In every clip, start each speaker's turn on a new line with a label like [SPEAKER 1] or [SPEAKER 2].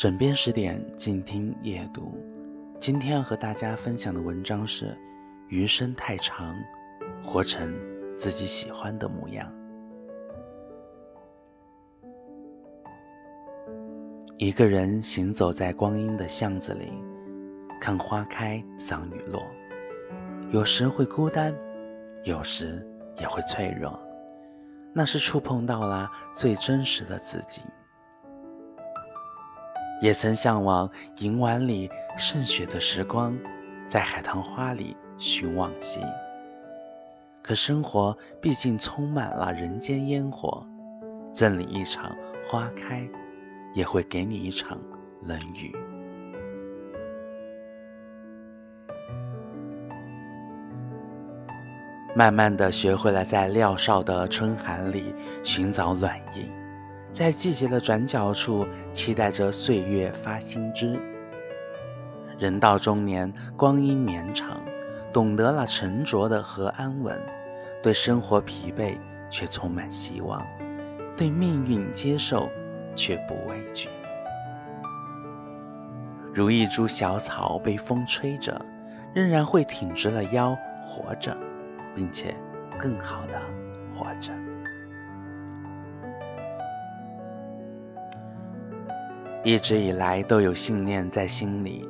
[SPEAKER 1] 枕边十点，静听夜读。今天要和大家分享的文章是：余生太长，活成自己喜欢的模样。一个人行走在光阴的巷子里，看花开，赏雨落。有时会孤单，有时也会脆弱。那是触碰到了最真实的自己。也曾向往银碗里盛雪的时光，在海棠花里寻往昔。可生活毕竟充满了人间烟火，赠你一场花开，也会给你一场冷雨。慢慢的学会了在料峭的春寒里寻找暖意。在季节的转角处，期待着岁月发新枝。人到中年，光阴绵长，懂得了沉着的和安稳，对生活疲惫却充满希望，对命运接受却不畏惧。如一株小草被风吹着，仍然会挺直了腰活着，并且更好的活着。一直以来都有信念在心里，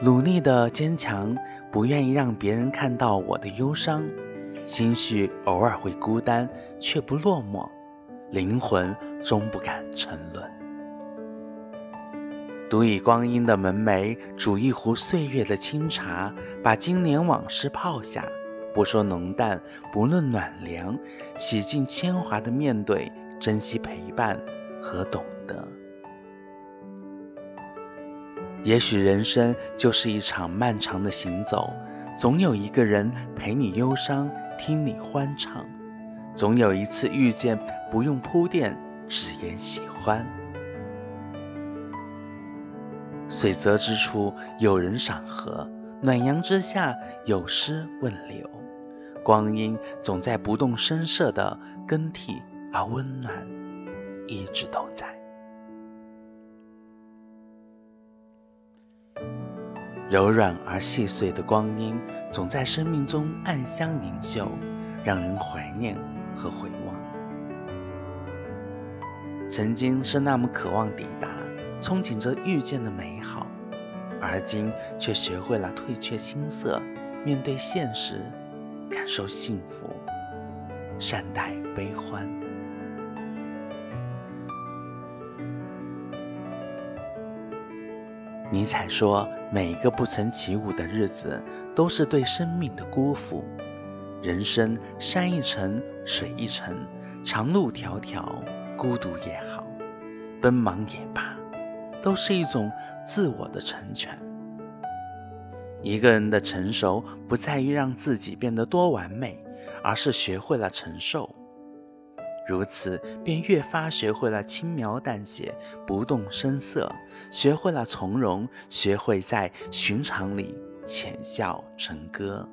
[SPEAKER 1] 努力的坚强，不愿意让别人看到我的忧伤。心绪偶尔会孤单，却不落寞，灵魂终不敢沉沦。独倚光阴的门楣，煮一壶岁月的清茶，把经年往事泡下，不说浓淡，不论暖凉，洗尽铅华的面对，珍惜陪伴和懂得。也许人生就是一场漫长的行走，总有一个人陪你忧伤，听你欢唱；总有一次遇见，不用铺垫，只言喜欢。水泽之处有人赏荷，暖阳之下有诗问流。光阴总在不动声色的更替，而温暖一直都在。柔软而细碎的光阴，总在生命中暗香盈袖，让人怀念和回望。曾经是那么渴望抵达，憧憬着遇见的美好，而今却学会了退却青涩，面对现实，感受幸福，善待悲欢。尼采说：“每一个不曾起舞的日子，都是对生命的辜负。人生山一程，水一程，长路迢迢，孤独也好，奔忙也罢，都是一种自我的成全。一个人的成熟，不在于让自己变得多完美，而是学会了承受。”如此，便越发学会了轻描淡写、不动声色，学会了从容，学会在寻常里浅笑成歌。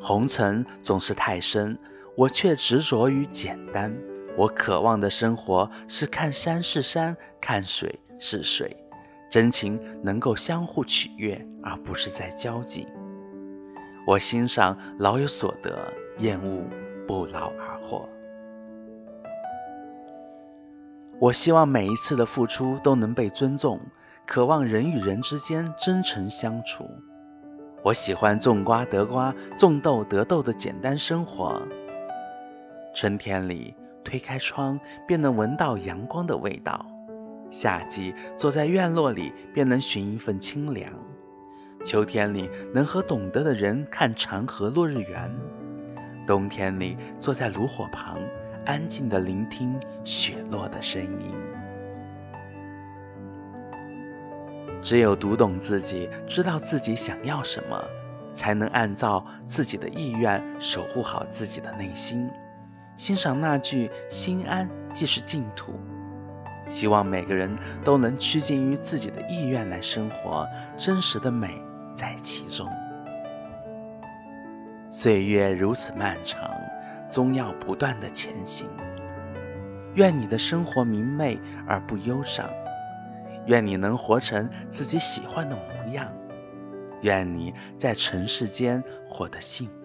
[SPEAKER 1] 红尘总是太深，我却执着于简单。我渴望的生活是看山是山，看水是水，真情能够相互取悦，而不是在交际。我欣赏老有所得，厌恶不劳而获。我希望每一次的付出都能被尊重，渴望人与人之间真诚相处。我喜欢种瓜得瓜，种豆得豆的简单生活。春天里推开窗，便能闻到阳光的味道；夏季坐在院落里，便能寻一份清凉。秋天里能和懂得的人看长河落日圆，冬天里坐在炉火旁，安静的聆听雪落的声音。只有读懂自己，知道自己想要什么，才能按照自己的意愿守护好自己的内心。欣赏那句“心安即是净土”。希望每个人都能趋近于自己的意愿来生活，真实的美。在其中，岁月如此漫长，终要不断的前行。愿你的生活明媚而不忧伤，愿你能活成自己喜欢的模样，愿你在尘世间获得幸福。